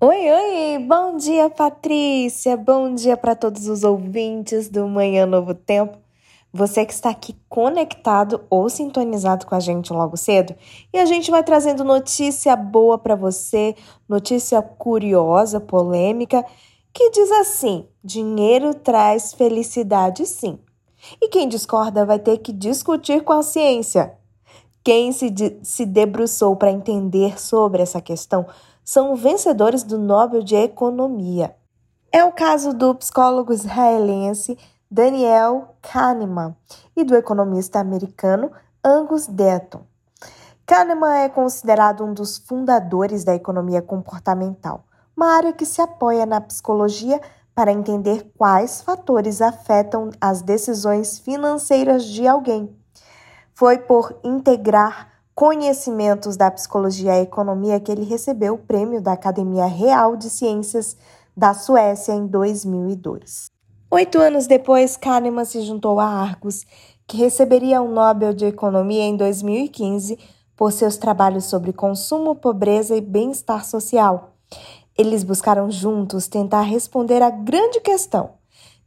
Oi, oi! Bom dia, Patrícia! Bom dia para todos os ouvintes do Manhã Novo Tempo. Você que está aqui conectado ou sintonizado com a gente logo cedo, e a gente vai trazendo notícia boa para você, notícia curiosa, polêmica, que diz assim: dinheiro traz felicidade, sim. E quem discorda vai ter que discutir com a ciência. Quem se, de, se debruçou para entender sobre essa questão são vencedores do Nobel de Economia. É o caso do psicólogo israelense Daniel Kahneman e do economista americano Angus Deaton. Kahneman é considerado um dos fundadores da economia comportamental, uma área que se apoia na psicologia para entender quais fatores afetam as decisões financeiras de alguém. Foi por integrar conhecimentos da psicologia e economia que ele recebeu o prêmio da Academia Real de Ciências da Suécia em 2002. Oito anos depois, Kahneman se juntou a Argos, que receberia o Nobel de Economia em 2015 por seus trabalhos sobre consumo, pobreza e bem-estar social. Eles buscaram juntos tentar responder à grande questão: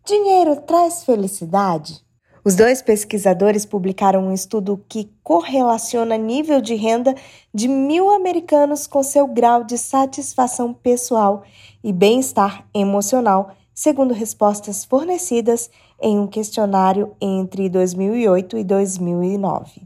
dinheiro traz felicidade? Os dois pesquisadores publicaram um estudo que correlaciona nível de renda de mil americanos com seu grau de satisfação pessoal e bem-estar emocional, segundo respostas fornecidas em um questionário entre 2008 e 2009.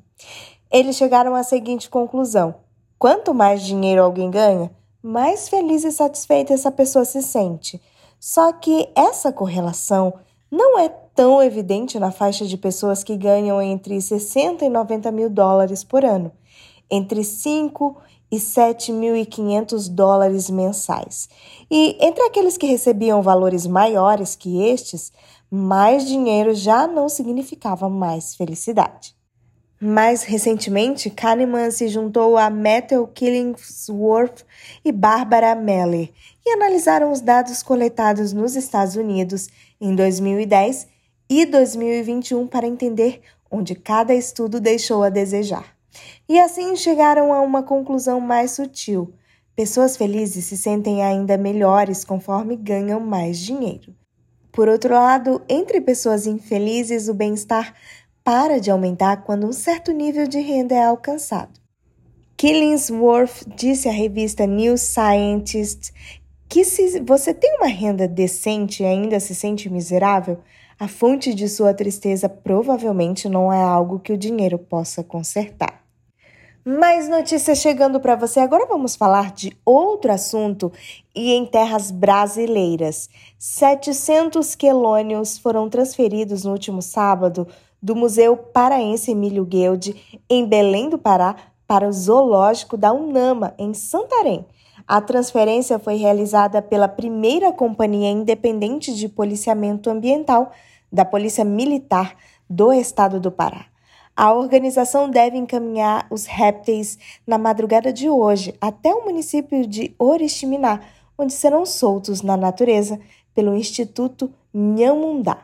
Eles chegaram à seguinte conclusão: quanto mais dinheiro alguém ganha, mais feliz e satisfeita essa pessoa se sente. Só que essa correlação não é tão evidente na faixa de pessoas que ganham entre 60 e 90 mil dólares por ano, entre 5 e 7.500 dólares mensais. E entre aqueles que recebiam valores maiores que estes, mais dinheiro já não significava mais felicidade. Mais recentemente, Kahneman se juntou a Matthew Killingsworth e Barbara Meller e analisaram os dados coletados nos Estados Unidos em 2010 e 2021 para entender onde cada estudo deixou a desejar. E assim chegaram a uma conclusão mais sutil. Pessoas felizes se sentem ainda melhores conforme ganham mais dinheiro. Por outro lado, entre pessoas infelizes, o bem-estar para de aumentar quando um certo nível de renda é alcançado. Killingsworth disse à revista New Scientist que se você tem uma renda decente e ainda se sente miserável, a fonte de sua tristeza provavelmente não é algo que o dinheiro possa consertar. Mais notícias chegando para você. Agora vamos falar de outro assunto e em terras brasileiras. 700 quelônios foram transferidos no último sábado do Museu Paraense Emílio Guilde, em Belém do Pará, para o Zoológico da Unama, em Santarém. A transferência foi realizada pela primeira companhia independente de policiamento ambiental da Polícia Militar do Estado do Pará. A organização deve encaminhar os répteis na madrugada de hoje até o município de Oriximiná, onde serão soltos na natureza pelo Instituto Nhamundá.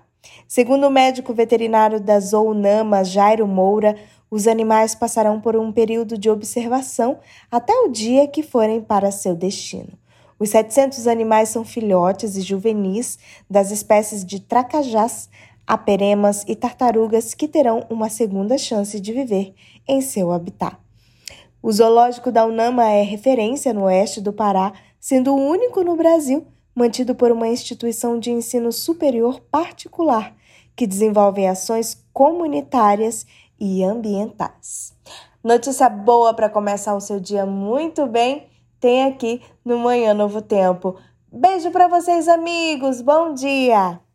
Segundo o médico veterinário da Zoonama, Jairo Moura, os animais passarão por um período de observação até o dia que forem para seu destino. Os 700 animais são filhotes e juvenis das espécies de tracajás, aperemas e tartarugas que terão uma segunda chance de viver em seu habitat. O zoológico da Unama é referência no oeste do Pará, sendo o único no Brasil mantido por uma instituição de ensino superior particular que desenvolve ações comunitárias e ambientais. Notícia boa para começar o seu dia muito bem tem aqui no Manhã Novo Tempo. Beijo para vocês, amigos. Bom dia!